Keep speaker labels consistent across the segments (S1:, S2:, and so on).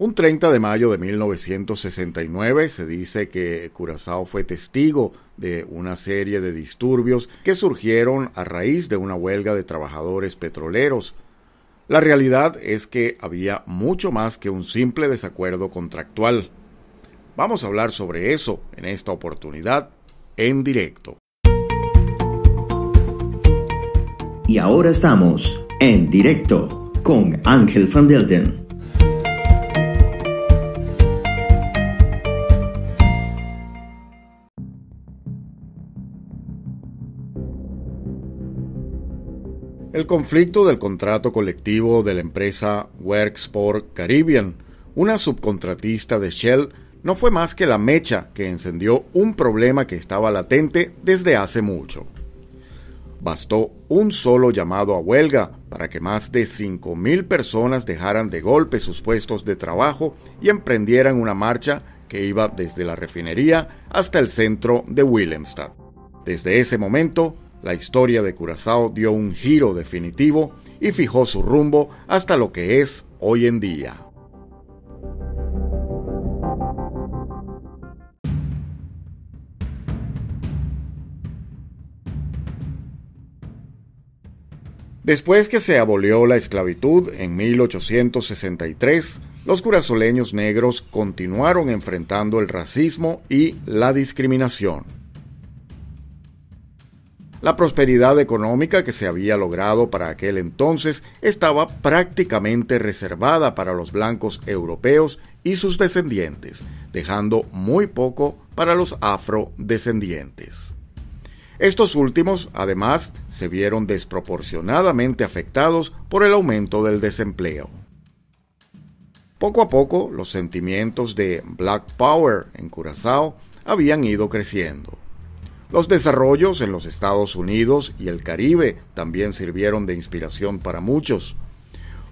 S1: Un 30 de mayo de 1969 se dice que Curazao fue testigo de una serie de disturbios que surgieron a raíz de una huelga de trabajadores petroleros. La realidad es que había mucho más que un simple desacuerdo contractual. Vamos a hablar sobre eso en esta oportunidad en directo.
S2: Y ahora estamos en directo con Ángel Van Delden.
S1: El conflicto del contrato colectivo de la empresa Worksport Caribbean, una subcontratista de Shell, no fue más que la mecha que encendió un problema que estaba latente desde hace mucho. Bastó un solo llamado a huelga para que más de 5.000 personas dejaran de golpe sus puestos de trabajo y emprendieran una marcha que iba desde la refinería hasta el centro de Willemstad. Desde ese momento, la historia de Curazao dio un giro definitivo y fijó su rumbo hasta lo que es hoy en día. Después que se abolió la esclavitud en 1863, los curazoleños negros continuaron enfrentando el racismo y la discriminación. La prosperidad económica que se había logrado para aquel entonces estaba prácticamente reservada para los blancos europeos y sus descendientes, dejando muy poco para los afrodescendientes. Estos últimos, además, se vieron desproporcionadamente afectados por el aumento del desempleo. Poco a poco, los sentimientos de Black Power en Curazao habían ido creciendo. Los desarrollos en los Estados Unidos y el Caribe también sirvieron de inspiración para muchos.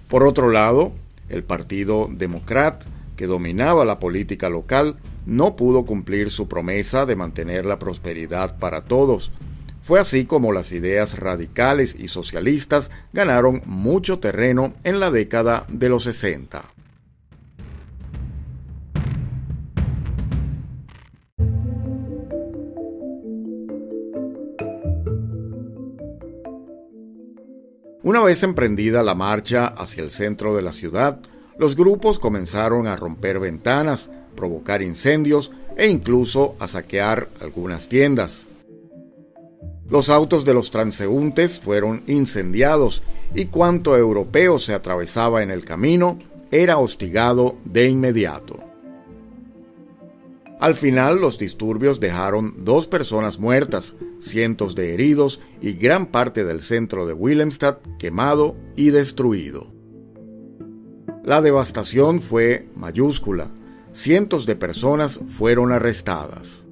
S1: Por otro lado, el Partido Democrat, que dominaba la política local, no pudo cumplir su promesa de mantener la prosperidad para todos. Fue así como las ideas radicales y socialistas ganaron mucho terreno en la década de los 60. Una vez emprendida la marcha hacia el centro de la ciudad, los grupos comenzaron a romper ventanas, provocar incendios e incluso a saquear algunas tiendas. Los autos de los transeúntes fueron incendiados y cuanto europeo se atravesaba en el camino era hostigado de inmediato. Al final los disturbios dejaron dos personas muertas, cientos de heridos y gran parte del centro de Willemstad quemado y destruido. La devastación fue mayúscula. Cientos de personas fueron arrestadas.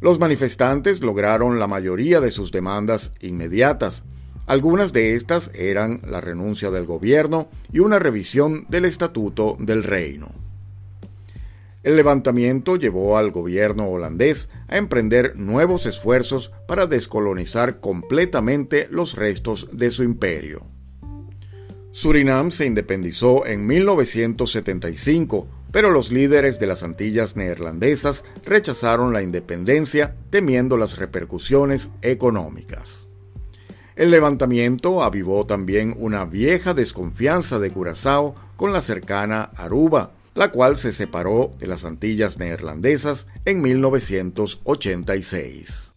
S1: Los manifestantes lograron la mayoría de sus demandas inmediatas, algunas de estas eran la renuncia del gobierno y una revisión del Estatuto del Reino. El levantamiento llevó al gobierno holandés a emprender nuevos esfuerzos para descolonizar completamente los restos de su imperio. Surinam se independizó en 1975, pero los líderes de las Antillas neerlandesas rechazaron la independencia temiendo las repercusiones económicas. El levantamiento avivó también una vieja desconfianza de Curazao con la cercana Aruba, la cual se separó de las Antillas neerlandesas en 1986.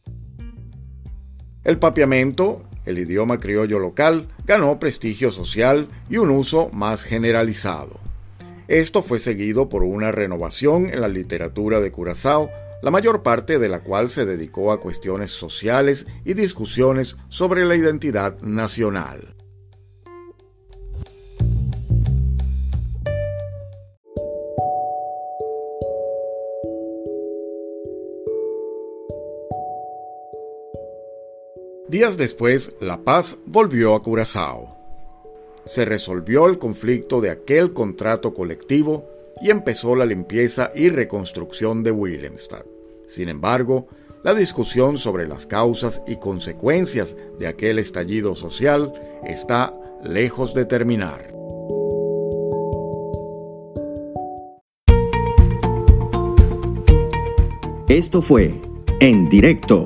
S1: El papiamento, el idioma criollo local, ganó prestigio social y un uso más generalizado. Esto fue seguido por una renovación en la literatura de Curazao la mayor parte de la cual se dedicó a cuestiones sociales y discusiones sobre la identidad nacional. Días después, la paz volvió a Curazao. Se resolvió el conflicto de aquel contrato colectivo y empezó la limpieza y reconstrucción de Willemstad. Sin embargo, la discusión sobre las causas y consecuencias de aquel estallido social está lejos de terminar.
S2: Esto fue En Directo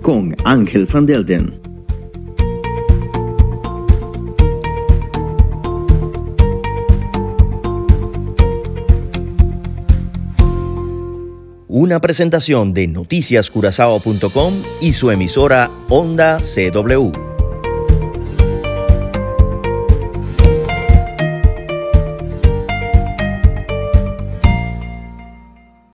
S2: con Ángel Van Delden. Una presentación de noticiascurazao.com y su emisora Onda CW.